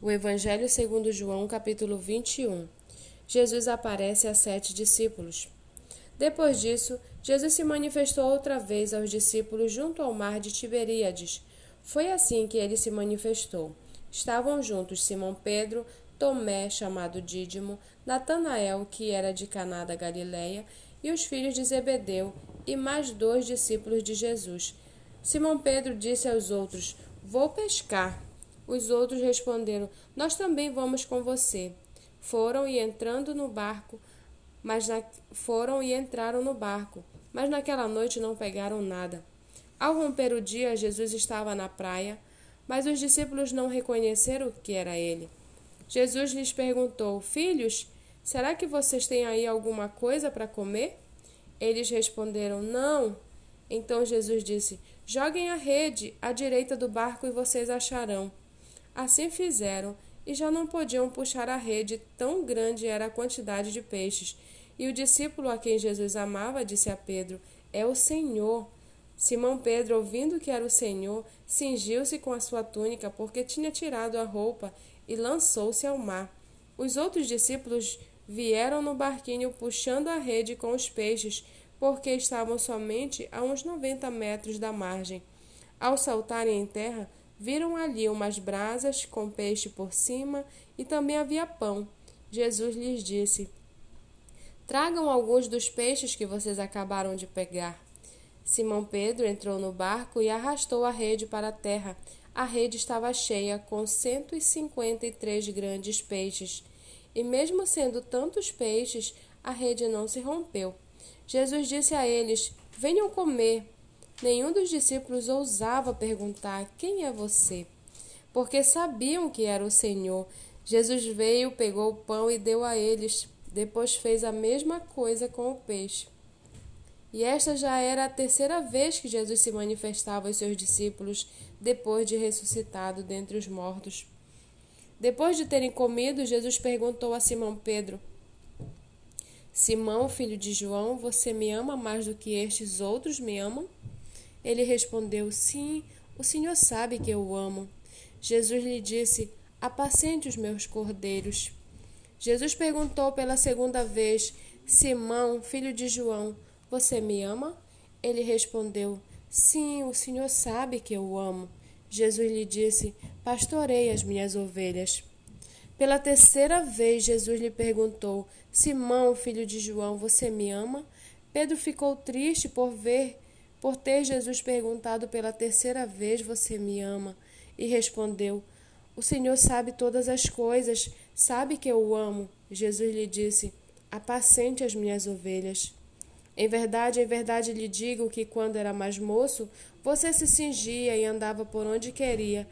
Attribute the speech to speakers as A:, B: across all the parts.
A: O Evangelho segundo João, capítulo 21. Jesus aparece a sete discípulos. Depois disso, Jesus se manifestou outra vez aos discípulos junto ao mar de Tiberíades. Foi assim que ele se manifestou. Estavam juntos Simão Pedro, Tomé, chamado Dídimo, Natanael, que era de Caná da Galileia, e os filhos de Zebedeu, e mais dois discípulos de Jesus. Simão Pedro disse aos outros: Vou pescar. Os outros responderam: Nós também vamos com você. Foram e entrando no barco, mas na... foram e entraram no barco, mas naquela noite não pegaram nada. Ao romper o dia, Jesus estava na praia, mas os discípulos não reconheceram que era ele. Jesus lhes perguntou: Filhos, será que vocês têm aí alguma coisa para comer? Eles responderam: Não. Então Jesus disse: Joguem a rede à direita do barco e vocês acharão. Assim fizeram, e já não podiam puxar a rede, tão grande era a quantidade de peixes. E o discípulo a quem Jesus amava disse a Pedro: É o Senhor. Simão Pedro, ouvindo que era o Senhor, cingiu-se com a sua túnica, porque tinha tirado a roupa, e lançou-se ao mar. Os outros discípulos vieram no barquinho puxando a rede com os peixes, porque estavam somente a uns noventa metros da margem. Ao saltarem em terra, Viram ali umas brasas com peixe por cima e também havia pão. Jesus lhes disse: Tragam alguns dos peixes que vocês acabaram de pegar. Simão Pedro entrou no barco e arrastou a rede para a terra. A rede estava cheia com cento e cinquenta e três grandes peixes. E mesmo sendo tantos peixes, a rede não se rompeu. Jesus disse a eles: Venham comer. Nenhum dos discípulos ousava perguntar: Quem é você? Porque sabiam que era o Senhor. Jesus veio, pegou o pão e deu a eles. Depois fez a mesma coisa com o peixe. E esta já era a terceira vez que Jesus se manifestava aos seus discípulos depois de ressuscitado dentre os mortos. Depois de terem comido, Jesus perguntou a Simão Pedro: Simão, filho de João, você me ama mais do que estes outros me amam? Ele respondeu: Sim, o Senhor sabe que eu o amo. Jesus lhe disse: Apacente os meus cordeiros. Jesus perguntou pela segunda vez: Simão, filho de João, você me ama? Ele respondeu: Sim, o Senhor sabe que eu o amo. Jesus lhe disse: Pastorei as minhas ovelhas. Pela terceira vez, Jesus lhe perguntou: Simão, filho de João, você me ama? Pedro ficou triste por ver por ter Jesus perguntado pela terceira vez: Você me ama? E respondeu: O Senhor sabe todas as coisas, sabe que eu o amo. Jesus lhe disse: Apacente as minhas ovelhas. Em verdade, em verdade lhe digo que quando era mais moço, você se cingia e andava por onde queria.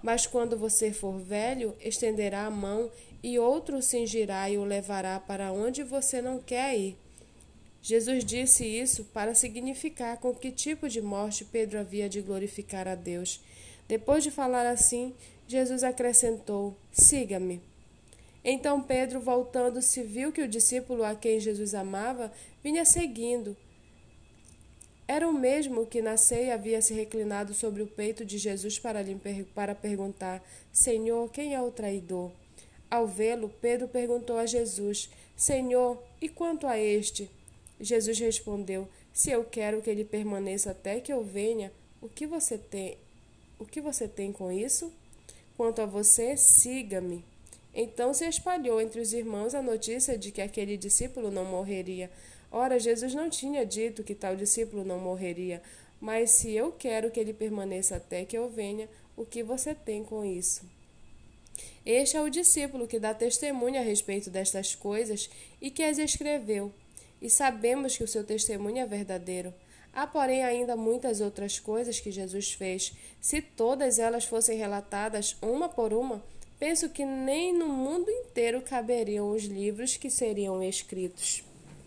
A: Mas quando você for velho, estenderá a mão e outro o cingirá e o levará para onde você não quer ir. Jesus disse isso para significar com que tipo de morte Pedro havia de glorificar a Deus. Depois de falar assim, Jesus acrescentou: Siga-me. Então Pedro, voltando-se, viu que o discípulo a quem Jesus amava vinha seguindo. Era o mesmo que na ceia havia se reclinado sobre o peito de Jesus para, lhe, para perguntar: Senhor, quem é o traidor? Ao vê-lo, Pedro perguntou a Jesus: Senhor, e quanto a este? Jesus respondeu: Se eu quero que ele permaneça até que eu venha, o que você tem? O que você tem com isso? Quanto a você, siga-me. Então se espalhou entre os irmãos a notícia de que aquele discípulo não morreria. Ora, Jesus não tinha dito que tal discípulo não morreria, mas se eu quero que ele permaneça até que eu venha, o que você tem com isso? Este é o discípulo que dá testemunho a respeito destas coisas e que as escreveu e sabemos que o seu testemunho é verdadeiro. Há, porém, ainda muitas outras coisas que Jesus fez. Se todas elas fossem relatadas uma por uma, penso que nem no mundo inteiro caberiam os livros que seriam escritos.